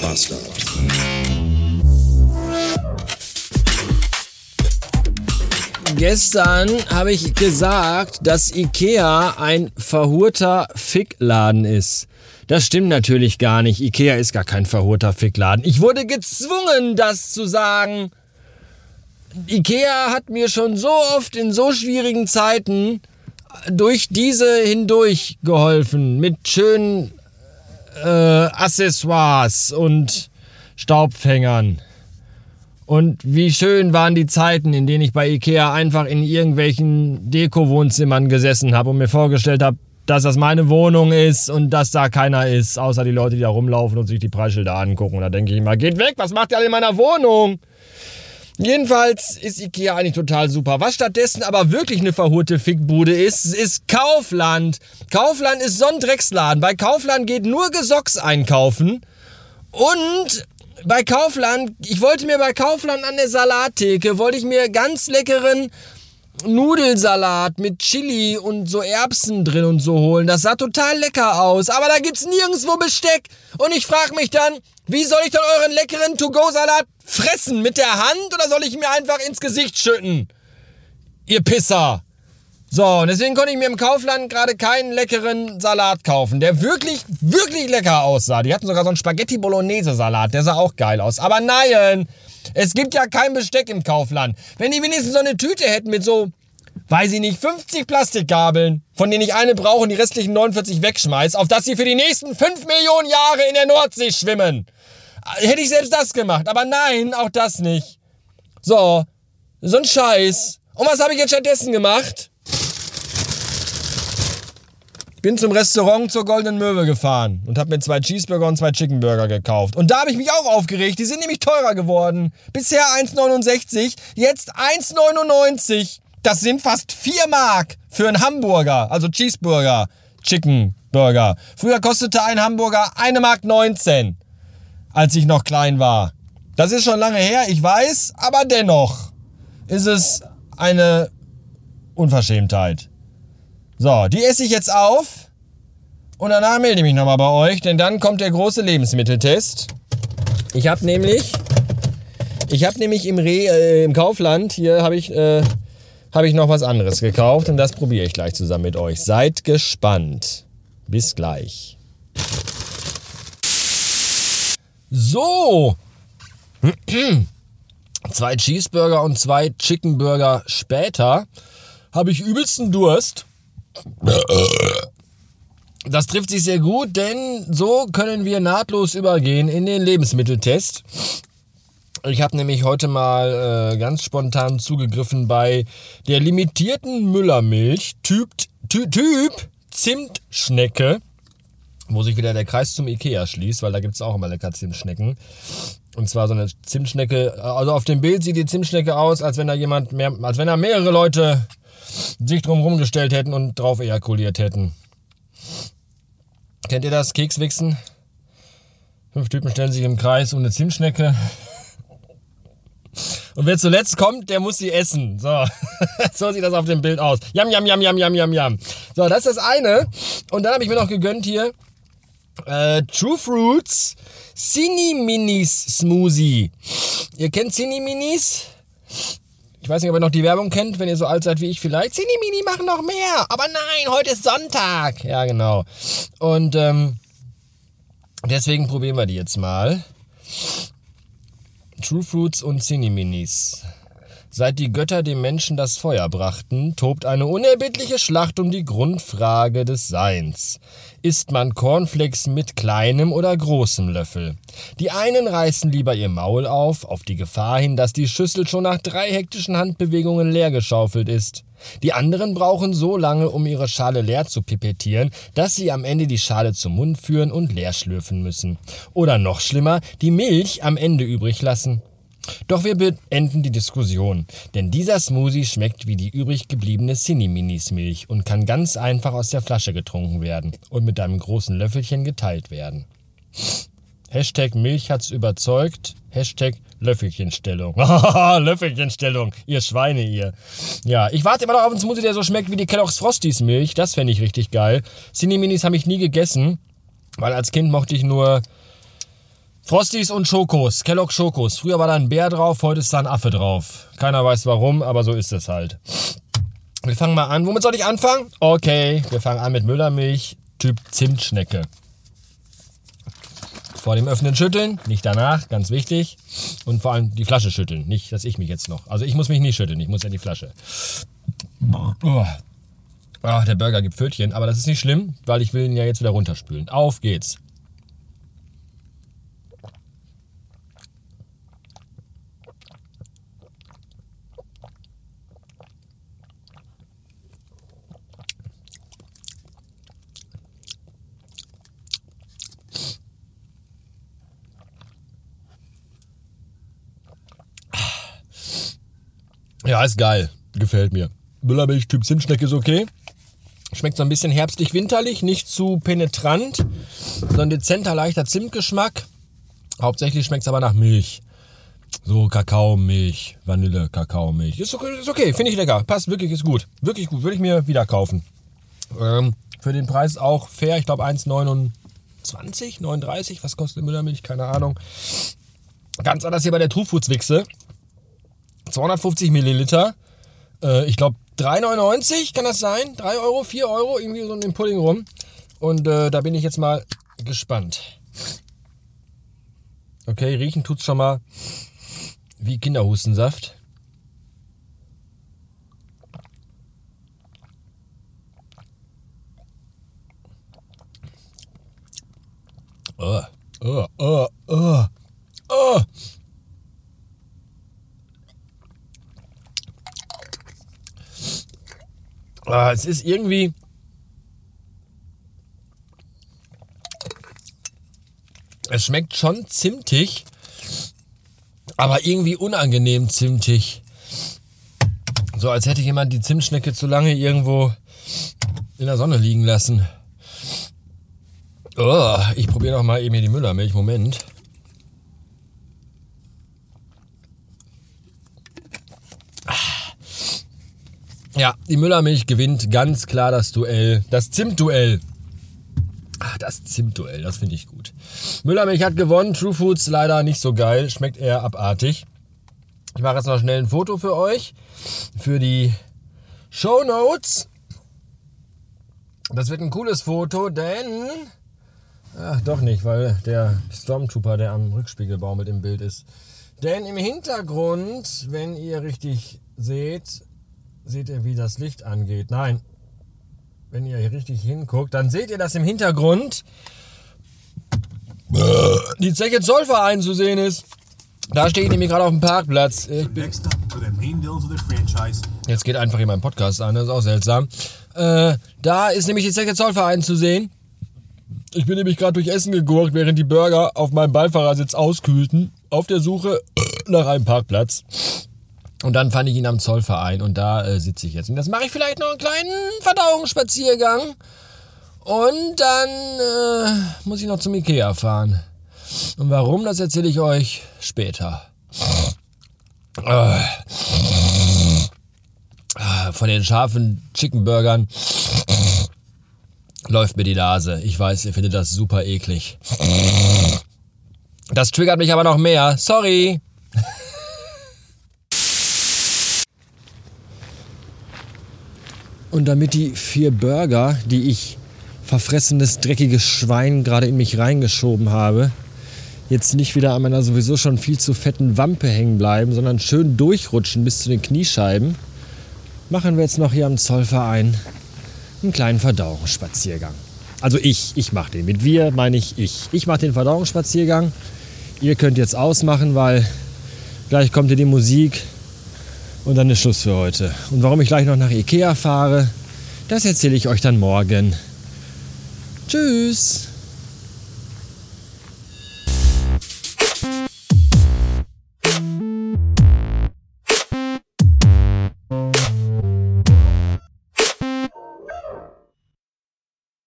Bastard. Gestern habe ich gesagt, dass Ikea ein verhurter Fickladen ist. Das stimmt natürlich gar nicht. Ikea ist gar kein verhurter Fickladen. Ich wurde gezwungen, das zu sagen. Ikea hat mir schon so oft in so schwierigen Zeiten durch diese hindurch geholfen. Mit schönen äh, Accessoires und Staubfängern. Und wie schön waren die Zeiten, in denen ich bei Ikea einfach in irgendwelchen Deko-Wohnzimmern gesessen habe und mir vorgestellt habe, dass das meine Wohnung ist und dass da keiner ist, außer die Leute, die da rumlaufen und sich die Preisschilder angucken. Und da denke ich immer, geht weg, was macht ihr alle in meiner Wohnung? Jedenfalls ist Ikea eigentlich total super. Was stattdessen aber wirklich eine verhurte Fickbude ist, ist Kaufland. Kaufland ist so ein Drecksladen. Bei Kaufland geht nur Gesocks einkaufen. Und bei Kaufland, ich wollte mir bei Kaufland an der Salattheke, wollte ich mir ganz leckeren Nudelsalat mit Chili und so Erbsen drin und so holen. Das sah total lecker aus, aber da gibt's nirgendwo Besteck. Und ich frage mich dann, wie soll ich dann euren leckeren To-Go-Salat fressen? Mit der Hand oder soll ich mir einfach ins Gesicht schütten? Ihr Pisser. So, und deswegen konnte ich mir im Kaufland gerade keinen leckeren Salat kaufen, der wirklich, wirklich lecker aussah. Die hatten sogar so einen Spaghetti Bolognese Salat, der sah auch geil aus. Aber nein, es gibt ja kein Besteck im Kaufland. Wenn die wenigstens so eine Tüte hätten mit so, weiß ich nicht, 50 Plastikgabeln, von denen ich eine brauche und die restlichen 49 wegschmeiß, auf dass sie für die nächsten 5 Millionen Jahre in der Nordsee schwimmen. Hätte ich selbst das gemacht, aber nein, auch das nicht. So, so ein Scheiß. Und was habe ich jetzt stattdessen gemacht? bin zum Restaurant zur Goldenen Möwe gefahren und habe mir zwei Cheeseburger und zwei Chickenburger gekauft. Und da habe ich mich auch aufgeregt. Die sind nämlich teurer geworden. Bisher 1,69, jetzt 1,99. Das sind fast 4 Mark für einen Hamburger, also Cheeseburger, Chickenburger. Früher kostete ein Hamburger 1 Mark 19, als ich noch klein war. Das ist schon lange her, ich weiß, aber dennoch ist es eine Unverschämtheit. So, die esse ich jetzt auf und danach melde ich mich nochmal bei euch, denn dann kommt der große Lebensmitteltest. Ich habe nämlich, ich habe nämlich im, Re, äh, im Kaufland, hier habe ich, äh, hab ich noch was anderes gekauft und das probiere ich gleich zusammen mit euch. Seid gespannt. Bis gleich. So. zwei Cheeseburger und zwei Chickenburger später habe ich übelsten Durst das trifft sich sehr gut, denn so können wir nahtlos übergehen in den Lebensmitteltest. Ich habe nämlich heute mal äh, ganz spontan zugegriffen bei der limitierten Müllermilch Typ, Typ, typ Zimtschnecke, wo sich wieder der Kreis zum Ikea schließt, weil da gibt es auch immer lecker Zimtschnecken. Und zwar so eine Zimtschnecke, also auf dem Bild sieht die Zimtschnecke aus, als wenn da jemand mehr, als wenn da mehrere Leute sich drum gestellt hätten und drauf ejakuliert hätten. Kennt ihr das? Kekswichsen? Fünf Typen stellen sich im Kreis um eine Zimtschnecke. Und wer zuletzt kommt, der muss sie essen. So, so sieht das auf dem Bild aus. Jam, jam, jam, jam, jam, jam, jam. So, das ist das eine. Und dann habe ich mir noch gegönnt hier äh, True Fruits Cini Minis Smoothie. Ihr kennt Cini Minis? Ich weiß nicht, ob ihr noch die Werbung kennt, wenn ihr so alt seid wie ich vielleicht. Cini Mini machen noch mehr. Aber nein, heute ist Sonntag. Ja, genau. Und ähm, deswegen probieren wir die jetzt mal. True Fruits und Cini Minis. Seit die Götter dem Menschen das Feuer brachten, tobt eine unerbittliche Schlacht um die Grundfrage des Seins. Isst man Cornflakes mit kleinem oder großem Löffel? Die einen reißen lieber ihr Maul auf, auf die Gefahr hin, dass die Schüssel schon nach drei hektischen Handbewegungen leer geschaufelt ist. Die anderen brauchen so lange, um ihre Schale leer zu pipettieren, dass sie am Ende die Schale zum Mund führen und leer schlürfen müssen. Oder noch schlimmer, die Milch am Ende übrig lassen. Doch wir beenden die Diskussion, denn dieser Smoothie schmeckt wie die übrig gebliebene Cinni-Minis Milch und kann ganz einfach aus der Flasche getrunken werden und mit einem großen Löffelchen geteilt werden. Hashtag Milch hat's überzeugt. Hashtag Löffelchenstellung. Löffelchenstellung, ihr Schweine, ihr. Ja, ich warte immer noch auf einen Smoothie, der so schmeckt wie die Kellogg's Frosties Milch. Das fände ich richtig geil. Cinni-Minis habe ich nie gegessen, weil als Kind mochte ich nur Frosties und Schokos, Kellogg Schokos. Früher war da ein Bär drauf, heute ist da ein Affe drauf. Keiner weiß warum, aber so ist es halt. Wir fangen mal an. Womit soll ich anfangen? Okay, wir fangen an mit Müllermilch, Typ Zimtschnecke. Vor dem Öffnen schütteln, nicht danach, ganz wichtig. Und vor allem die Flasche schütteln, nicht, dass ich mich jetzt noch. Also ich muss mich nicht schütteln, ich muss in die Flasche. Oh. Oh, der Burger gibt Pfötchen, aber das ist nicht schlimm, weil ich will ihn ja jetzt wieder runterspülen. Auf geht's. Ja, ist geil. Gefällt mir. Müllermilch Typ Zimtschnecke ist okay. Schmeckt so ein bisschen herbstlich-winterlich, nicht zu penetrant, sondern dezenter, leichter Zimtgeschmack. Hauptsächlich schmeckt es aber nach Milch. So Kakaomilch, Vanille, Kakaomilch. Ist okay, ist okay finde ich lecker. Passt wirklich, ist gut. Wirklich gut, würde ich mir wieder kaufen. Ähm, für den Preis auch fair, ich glaube 1,29, 39, was kostet Müllermilch? Keine Ahnung. Ganz anders hier bei der True Foods Wichse. 250 Milliliter. Äh, ich glaube 3,99 kann das sein? 3 Euro, 4 Euro, irgendwie so in dem Pudding rum. Und äh, da bin ich jetzt mal gespannt. Okay, riechen tut's schon mal wie Kinderhustensaft. Oh, oh, oh, oh. Ah, es ist irgendwie. Es schmeckt schon zimtig, aber irgendwie unangenehm zimtig. So als hätte jemand die Zimtschnecke zu lange irgendwo in der Sonne liegen lassen. Oh, ich probiere noch mal eben hier die Müllermilch. Moment. Ja, die Müllermilch gewinnt ganz klar das Duell, das Zimtduell. Ach, das Zimtduell, das finde ich gut. Müllermilch hat gewonnen, True Foods leider nicht so geil, schmeckt eher abartig. Ich mache jetzt noch schnell ein Foto für euch, für die Show Notes. Das wird ein cooles Foto, denn... Ach, doch nicht, weil der Stormtrooper, der am Rückspiegelbaum mit im Bild ist. Denn im Hintergrund, wenn ihr richtig seht, seht ihr, wie das Licht angeht. Nein, wenn ihr hier richtig hinguckt, dann seht ihr, dass im Hintergrund die Zeche Zollverein zu sehen ist. Da stehe ich nämlich gerade auf dem Parkplatz. Jetzt geht einfach hier mein Podcast an, das ist auch seltsam. Äh, da ist nämlich die Zeche Zollverein zu sehen. Ich bin nämlich gerade durch Essen gegurkt, während die Burger auf meinem Beifahrersitz auskühlten, auf der Suche nach einem Parkplatz. Und dann fand ich ihn am Zollverein und da äh, sitze ich jetzt. Und das mache ich vielleicht noch einen kleinen Verdauungsspaziergang. Und dann äh, muss ich noch zum Ikea fahren. Und warum, das erzähle ich euch später. Äh, von den scharfen Chickenburgern läuft mir die Nase. Ich weiß, ihr findet das super eklig. Das triggert mich aber noch mehr. Sorry. Und damit die vier Burger, die ich verfressenes, dreckiges Schwein gerade in mich reingeschoben habe, jetzt nicht wieder an meiner sowieso schon viel zu fetten Wampe hängen bleiben, sondern schön durchrutschen bis zu den Kniescheiben, machen wir jetzt noch hier am Zollverein einen kleinen Verdauungsspaziergang. Also ich, ich mache den. Mit wir meine ich ich. Ich mache den Verdauungsspaziergang. Ihr könnt jetzt ausmachen, weil gleich kommt hier die Musik und dann ist Schluss für heute. Und warum ich gleich noch nach Ikea fahre, das erzähle ich euch dann morgen. Tschüss!